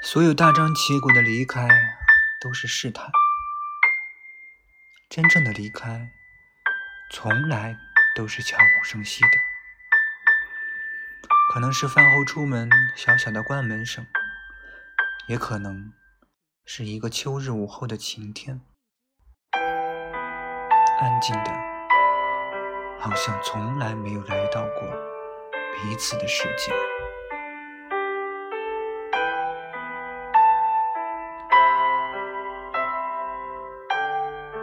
所有大张旗鼓的离开都是试探。真正的离开从来都是悄无声息的。可能是饭后出门小小的关门声也可能是一个秋日午后的晴天。安静的好像从来没有来到过彼此的世界。